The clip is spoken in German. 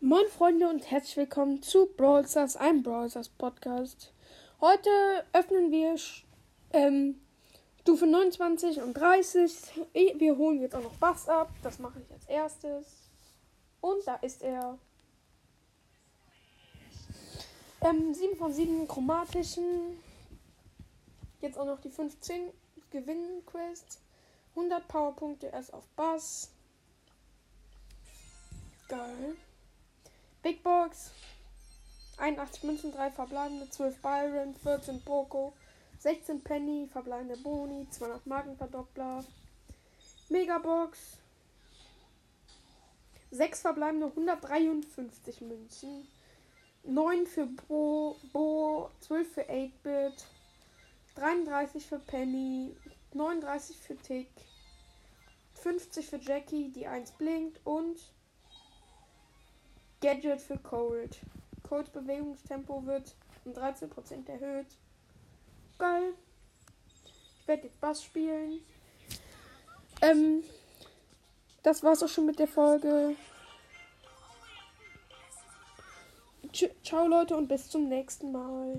Moin Freunde und herzlich willkommen zu Brawl Stars, einem Brawl Stars Podcast. Heute öffnen wir ähm, Stufe 29 und 30. Wir holen jetzt auch noch Bass ab. Das mache ich als erstes. Und da ist er. Ähm, 7 von 7 chromatischen. Jetzt auch noch die 15 Gewinnen-Quests. 100 Powerpunkte erst auf Bass. Geil. Big Box. 81 Münzen, 3 verbleibende, 12 Byron, 14 Poco, 16 Penny, verbleibende Boni, 200 Markenverdoppler. Megabox. 6 verbleibende, 153 Münzen. 9 für Bo, Bo 12 für 8-Bit, 33 für Penny, 39 für Tick, 50 für Jackie, die 1 blinkt und Gadget für Cold. Colds Bewegungstempo wird um 13% erhöht. Geil. Ich werde jetzt Bass spielen. Ähm, das war's auch schon mit der Folge. Ciao Leute und bis zum nächsten Mal.